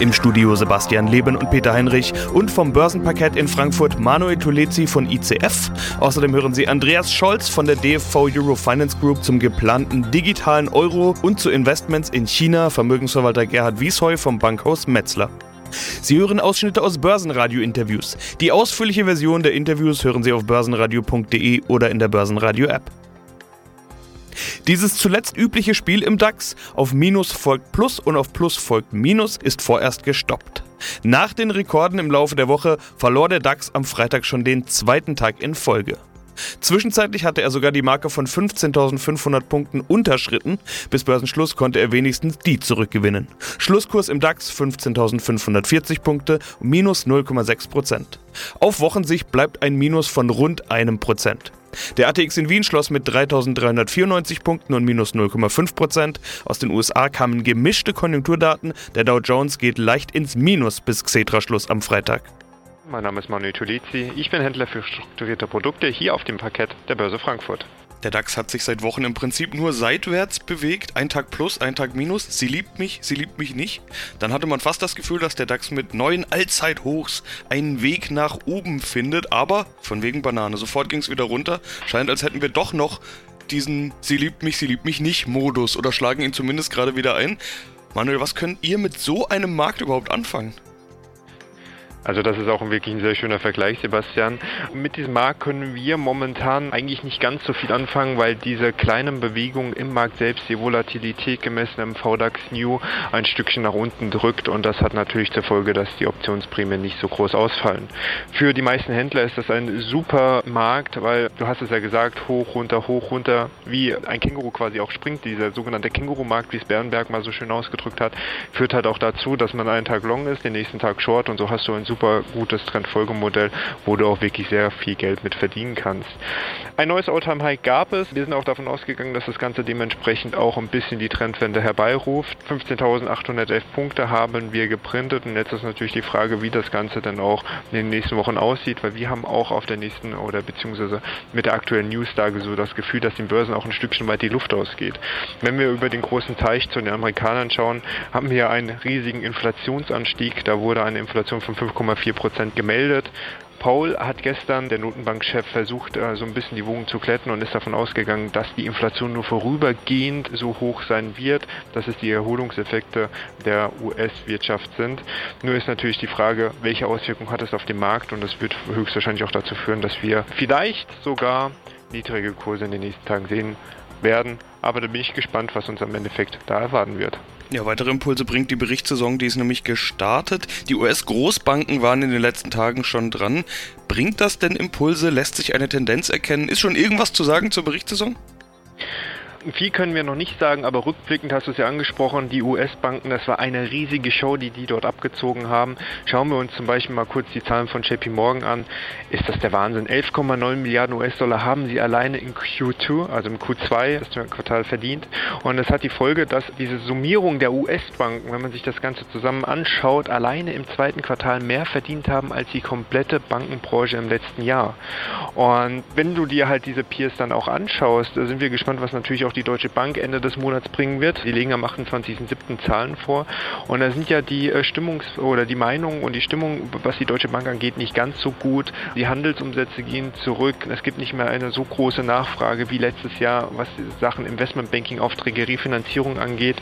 Im Studio Sebastian Leben und Peter Heinrich und vom Börsenparkett in Frankfurt Manuel Tulezi von ICF. Außerdem hören Sie Andreas Scholz von der DFV Euro Finance Group zum geplanten digitalen Euro und zu Investments in China, Vermögensverwalter Gerhard Wiesheu vom Bankhaus Metzler. Sie hören Ausschnitte aus Börsenradio-Interviews. Die ausführliche Version der Interviews hören Sie auf börsenradio.de oder in der Börsenradio-App. Dieses zuletzt übliche Spiel im DAX, auf Minus folgt Plus und auf Plus folgt Minus, ist vorerst gestoppt. Nach den Rekorden im Laufe der Woche verlor der DAX am Freitag schon den zweiten Tag in Folge. Zwischenzeitlich hatte er sogar die Marke von 15.500 Punkten unterschritten. Bis Börsenschluss konnte er wenigstens die zurückgewinnen. Schlusskurs im DAX 15.540 Punkte, minus 0,6 Prozent. Auf Wochensicht bleibt ein Minus von rund einem Prozent. Der ATX in Wien schloss mit 3.394 Punkten und minus 0,5 Prozent. Aus den USA kamen gemischte Konjunkturdaten. Der Dow Jones geht leicht ins Minus bis Xetra-Schluss am Freitag. Mein Name ist Manuel Tulizi. Ich bin Händler für strukturierte Produkte hier auf dem Parkett der Börse Frankfurt. Der DAX hat sich seit Wochen im Prinzip nur seitwärts bewegt. Ein Tag plus, ein Tag minus. Sie liebt mich, sie liebt mich nicht. Dann hatte man fast das Gefühl, dass der DAX mit neuen Allzeithochs einen Weg nach oben findet. Aber von wegen Banane. Sofort ging es wieder runter. Scheint, als hätten wir doch noch diesen Sie liebt mich, sie liebt mich nicht Modus oder schlagen ihn zumindest gerade wieder ein. Manuel, was könnt ihr mit so einem Markt überhaupt anfangen? Also das ist auch wirklich ein sehr schöner Vergleich, Sebastian. Mit diesem Markt können wir momentan eigentlich nicht ganz so viel anfangen, weil diese kleinen Bewegungen im Markt selbst die Volatilität gemessen im VDAX New ein Stückchen nach unten drückt und das hat natürlich zur Folge, dass die Optionsprämien nicht so groß ausfallen. Für die meisten Händler ist das ein super Markt, weil du hast es ja gesagt, hoch, runter, hoch, runter, wie ein Känguru quasi auch springt. Dieser sogenannte Känguru-Markt, wie es Bernberg mal so schön ausgedrückt hat, führt halt auch dazu, dass man einen Tag long ist, den nächsten Tag short und so hast du ein super gutes Trendfolgemodell, wo du auch wirklich sehr viel Geld mit verdienen kannst. Ein neues Alltime High gab es. Wir sind auch davon ausgegangen, dass das Ganze dementsprechend auch ein bisschen die Trendwende herbeiruft. 15.811 Punkte haben wir geprintet und jetzt ist natürlich die Frage, wie das Ganze dann auch in den nächsten Wochen aussieht, weil wir haben auch auf der nächsten oder beziehungsweise mit der aktuellen Newslage so das Gefühl, dass den Börsen auch ein Stückchen weit die Luft ausgeht. Wenn wir über den großen Teich zu den Amerikanern schauen, haben wir einen riesigen Inflationsanstieg. Da wurde eine Inflation von 5, 5,4 Prozent gemeldet. Paul hat gestern, der Notenbankchef, versucht, äh, so ein bisschen die Wogen zu kletten und ist davon ausgegangen, dass die Inflation nur vorübergehend so hoch sein wird, dass es die Erholungseffekte der US-Wirtschaft sind. Nur ist natürlich die Frage, welche Auswirkungen hat es auf den Markt und das wird höchstwahrscheinlich auch dazu führen, dass wir vielleicht sogar niedrige Kurse in den nächsten Tagen sehen werden. Aber da bin ich gespannt, was uns am Endeffekt da erwarten wird. Ja, weitere Impulse bringt die Berichtssaison, die ist nämlich gestartet. Die US-Großbanken waren in den letzten Tagen schon dran. Bringt das denn Impulse? Lässt sich eine Tendenz erkennen? Ist schon irgendwas zu sagen zur Berichtssaison? Viel können wir noch nicht sagen, aber rückblickend hast du es ja angesprochen, die US-Banken, das war eine riesige Show, die die dort abgezogen haben. Schauen wir uns zum Beispiel mal kurz die Zahlen von JP Morgan an. Ist das der Wahnsinn? 11,9 Milliarden US-Dollar haben sie alleine in Q2, also im Q2, das Quartal verdient. Und das hat die Folge, dass diese Summierung der US-Banken, wenn man sich das Ganze zusammen anschaut, alleine im zweiten Quartal mehr verdient haben als die komplette Bankenbranche im letzten Jahr. Und wenn du dir halt diese Peers dann auch anschaust, da sind wir gespannt, was natürlich auch die Deutsche Bank Ende des Monats bringen wird. Die legen am 28.07. Zahlen vor. Und da sind ja die äh, Stimmungs- oder die Meinungen und die Stimmung, was die Deutsche Bank angeht, nicht ganz so gut. Die Handelsumsätze gehen zurück. Es gibt nicht mehr eine so große Nachfrage wie letztes Jahr, was Sachen Investmentbanking, Aufträge, Refinanzierung angeht.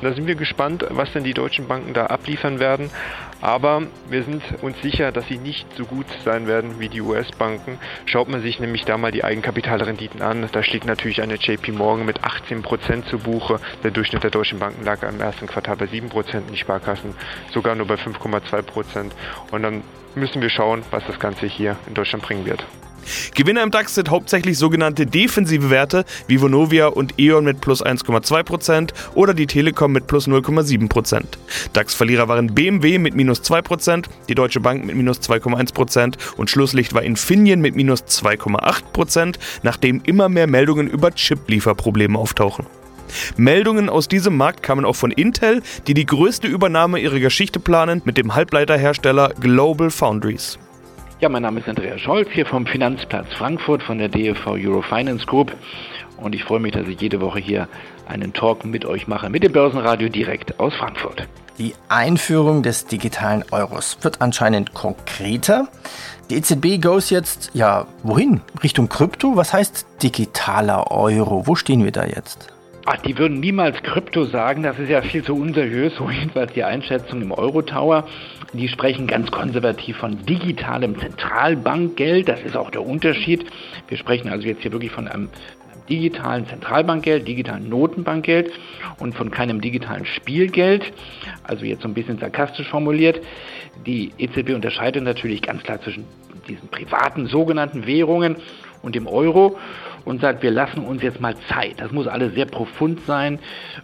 Und da sind wir gespannt, was denn die deutschen Banken da abliefern werden. Aber wir sind uns sicher, dass sie nicht so gut sein werden wie die US-Banken. Schaut man sich nämlich da mal die Eigenkapitalrenditen an, da steht natürlich eine JP Morgan mit 18% zu Buche. Der Durchschnitt der deutschen Banken lag im ersten Quartal bei 7%, die Sparkassen sogar nur bei 5,2%. Und dann müssen wir schauen, was das Ganze hier in Deutschland bringen wird. Gewinner im DAX sind hauptsächlich sogenannte defensive Werte wie Vonovia und E.ON mit plus 1,2% oder die Telekom mit plus 0,7%. DAX-Verlierer waren BMW mit minus 2%, die Deutsche Bank mit minus 2,1% und Schlusslicht war Infineon mit minus 2,8%, nachdem immer mehr Meldungen über Chip-Lieferprobleme auftauchen. Meldungen aus diesem Markt kamen auch von Intel, die die größte Übernahme ihrer Geschichte planen mit dem Halbleiterhersteller Global Foundries. Ja, mein Name ist Andreas Scholz hier vom Finanzplatz Frankfurt von der DFV Eurofinance Group und ich freue mich, dass ich jede Woche hier einen Talk mit euch mache, mit dem Börsenradio direkt aus Frankfurt. Die Einführung des digitalen Euros wird anscheinend konkreter. Die EZB goes jetzt, ja, wohin? Richtung Krypto? Was heißt digitaler Euro? Wo stehen wir da jetzt? Ach, die würden niemals Krypto sagen, das ist ja viel zu unseriös, so jedenfalls die Einschätzung im Euro-Tower. Die sprechen ganz konservativ von digitalem Zentralbankgeld, das ist auch der Unterschied. Wir sprechen also jetzt hier wirklich von einem digitalen Zentralbankgeld, digitalen Notenbankgeld und von keinem digitalen Spielgeld. Also jetzt so ein bisschen sarkastisch formuliert. Die EZB unterscheidet natürlich ganz klar zwischen diesen privaten sogenannten Währungen und dem Euro und sagt, wir lassen uns jetzt mal Zeit. Das muss alles sehr profund sein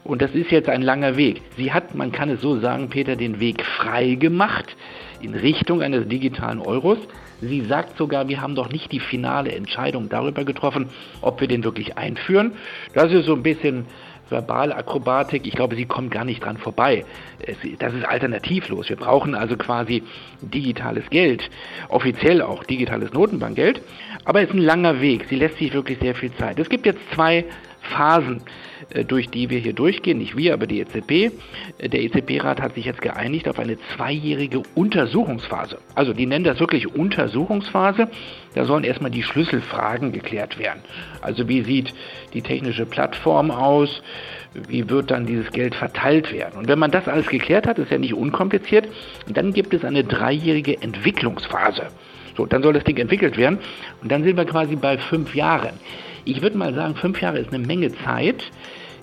und das ist jetzt ein langer Weg. Sie hat, man kann es so sagen, Peter, den Weg frei gemacht in Richtung eines digitalen Euros. Sie sagt sogar, wir haben doch nicht die finale Entscheidung darüber getroffen, ob wir den wirklich einführen. Das ist so ein bisschen Verbalakrobatik. Ich glaube, sie kommt gar nicht dran vorbei. Das ist alternativlos. Wir brauchen also quasi digitales Geld, offiziell auch digitales Notenbankgeld. Aber es ist ein langer Weg. Sie lässt sich wirklich sehr viel Zeit. Es gibt jetzt zwei Phasen, äh, durch die wir hier durchgehen, nicht wir, aber die EZB. Äh, der EZB-Rat hat sich jetzt geeinigt auf eine zweijährige Untersuchungsphase. Also die nennen das wirklich Untersuchungsphase. Da sollen erstmal die Schlüsselfragen geklärt werden. Also wie sieht die technische Plattform aus? Wie wird dann dieses Geld verteilt werden? Und wenn man das alles geklärt hat, ist ja nicht unkompliziert, dann gibt es eine dreijährige Entwicklungsphase. So, dann soll das Ding entwickelt werden und dann sind wir quasi bei fünf Jahren. Ich würde mal sagen, fünf Jahre ist eine Menge Zeit.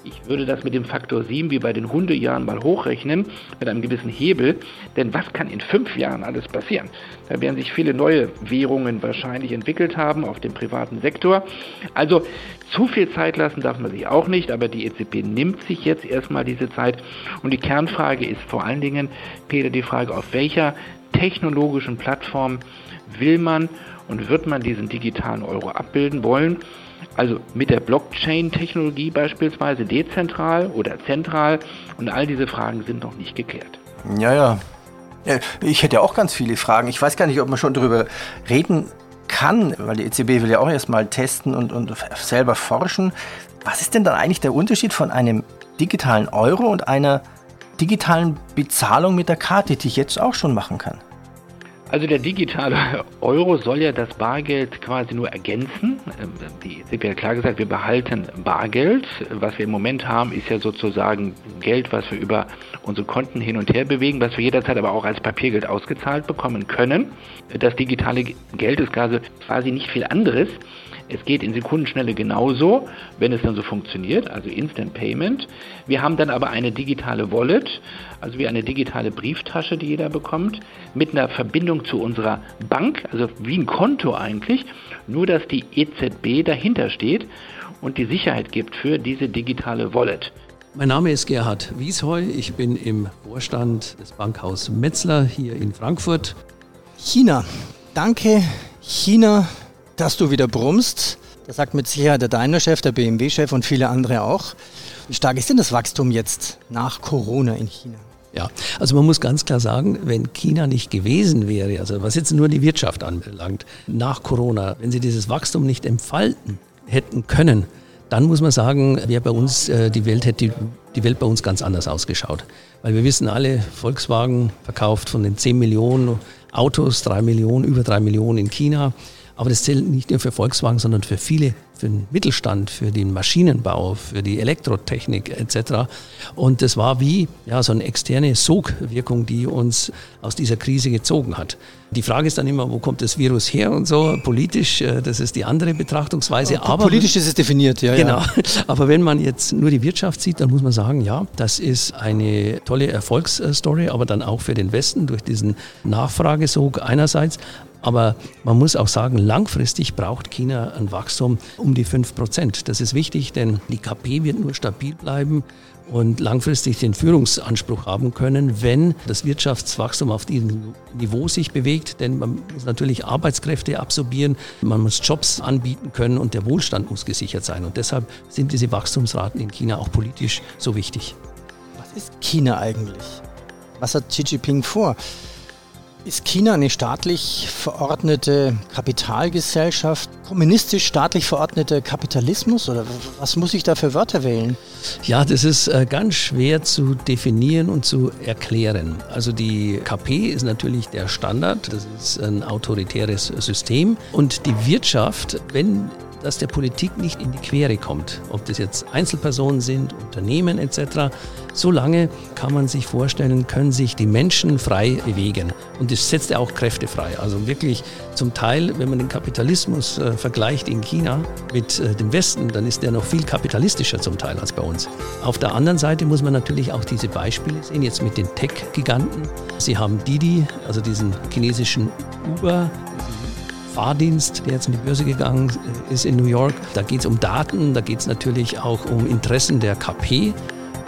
Ich würde das mit dem Faktor 7 wie bei den Hundejahren mal hochrechnen, mit einem gewissen Hebel. Denn was kann in fünf Jahren alles passieren? Da werden sich viele neue Währungen wahrscheinlich entwickelt haben auf dem privaten Sektor. Also zu viel Zeit lassen darf man sich auch nicht, aber die EZB nimmt sich jetzt erstmal diese Zeit. Und die Kernfrage ist vor allen Dingen, Peter, die Frage, auf welcher technologischen Plattform will man und wird man diesen digitalen Euro abbilden wollen? Also mit der Blockchain-Technologie beispielsweise dezentral oder zentral und all diese Fragen sind noch nicht geklärt. Ja, ja. Ich hätte auch ganz viele Fragen. Ich weiß gar nicht, ob man schon darüber reden kann, weil die EZB will ja auch erstmal testen und, und selber forschen. Was ist denn dann eigentlich der Unterschied von einem digitalen Euro und einer digitalen Bezahlung mit der Karte, die ich jetzt auch schon machen kann? Also der digitale Euro soll ja das Bargeld quasi nur ergänzen. Ähm, die EZB hat klar gesagt, wir behalten Bargeld. Was wir im Moment haben, ist ja sozusagen Geld, was wir über unsere Konten hin und her bewegen, was wir jederzeit aber auch als Papiergeld ausgezahlt bekommen können. Das digitale Geld ist quasi nicht viel anderes. Es geht in Sekundenschnelle genauso, wenn es dann so funktioniert, also Instant Payment. Wir haben dann aber eine digitale Wallet, also wie eine digitale Brieftasche, die jeder bekommt, mit einer Verbindung zu unserer Bank, also wie ein Konto eigentlich, nur dass die EZB dahinter steht und die Sicherheit gibt für diese digitale Wallet. Mein Name ist Gerhard Wiesheu. Ich bin im Vorstand des Bankhaus Metzler hier in Frankfurt. China. Danke, China, dass du wieder brummst. Das sagt mit Sicherheit der Daimler-Chef, der BMW-Chef und viele andere auch. Wie stark ist denn das Wachstum jetzt nach Corona in China? Ja, also man muss ganz klar sagen, wenn China nicht gewesen wäre, also was jetzt nur die Wirtschaft anbelangt, nach Corona, wenn sie dieses Wachstum nicht entfalten hätten können, dann muss man sagen, wäre bei uns äh, die Welt hätte die, die Welt bei uns ganz anders ausgeschaut. Weil wir wissen alle, Volkswagen verkauft von den 10 Millionen Autos 3 Millionen, über 3 Millionen in China. Aber das zählt nicht nur für Volkswagen, sondern für viele, für den Mittelstand, für den Maschinenbau, für die Elektrotechnik etc. Und das war wie ja, so eine externe Sogwirkung, die uns aus dieser Krise gezogen hat. Die Frage ist dann immer, wo kommt das Virus her und so. Politisch, äh, das ist die andere Betrachtungsweise. Aber politisch ist es definiert, ja. Genau. Ja. Aber wenn man jetzt nur die Wirtschaft sieht, dann muss man sagen, ja, das ist eine tolle Erfolgsstory, aber dann auch für den Westen durch diesen Nachfragesog einerseits Aber man muss auch sagen, langfristig braucht China ein Wachstum um die 5 Prozent. Das ist wichtig, denn die KP wird nur stabil bleiben und langfristig den Führungsanspruch haben können, wenn das Wirtschaftswachstum auf diesem Niveau sich bewegt. Denn man muss natürlich Arbeitskräfte absorbieren, man muss Jobs anbieten können und der Wohlstand muss gesichert sein. Und deshalb sind diese Wachstumsraten in China auch politisch so wichtig. Was ist China eigentlich? Was hat Xi Jinping vor? Ist China eine staatlich verordnete Kapitalgesellschaft, kommunistisch staatlich verordneter Kapitalismus oder was muss ich da für Wörter wählen? Ja, das ist äh, ganz schwer zu definieren und zu erklären. Also die KP ist natürlich der Standard, das ist ein autoritäres System und die Wirtschaft, wenn das der Politik nicht in die Quere kommt, ob das jetzt Einzelpersonen sind, Unternehmen etc., Solange kann man sich vorstellen, können sich die Menschen frei bewegen. Und das setzt ja auch Kräfte frei. Also wirklich zum Teil, wenn man den Kapitalismus äh, vergleicht in China mit äh, dem Westen, dann ist der noch viel kapitalistischer zum Teil als bei uns. Auf der anderen Seite muss man natürlich auch diese Beispiele sehen, jetzt mit den Tech-Giganten. Sie haben Didi, also diesen chinesischen Uber, Fahrdienst, der jetzt in die Börse gegangen ist in New York. Da geht es um Daten, da geht es natürlich auch um Interessen der KP.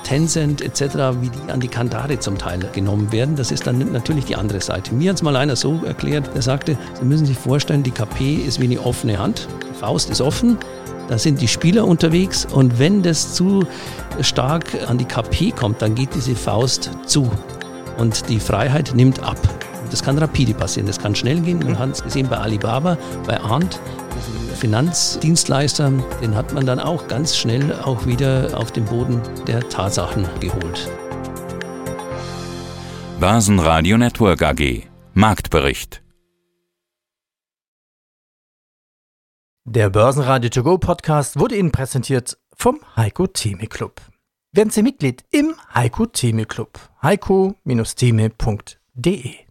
Tencent etc., wie die an die Kandare zum Teil genommen werden. Das ist dann natürlich die andere Seite. Mir hat es mal einer so erklärt, der sagte, Sie müssen sich vorstellen, die KP ist wie eine offene Hand. Die Faust ist offen, da sind die Spieler unterwegs und wenn das zu stark an die KP kommt, dann geht diese Faust zu und die Freiheit nimmt ab. Das kann rapide passieren, das kann schnell gehen. Man hat es gesehen bei Alibaba, bei Arndt, Finanzdienstleister, den hat man dann auch ganz schnell auch wieder auf den Boden der Tatsachen geholt. Börsenradio Network AG Marktbericht Der Börsenradio To Go Podcast wurde Ihnen präsentiert vom Heiko Theme Club. Werden Sie Mitglied im Heiko Theme Club. heiko-theme.de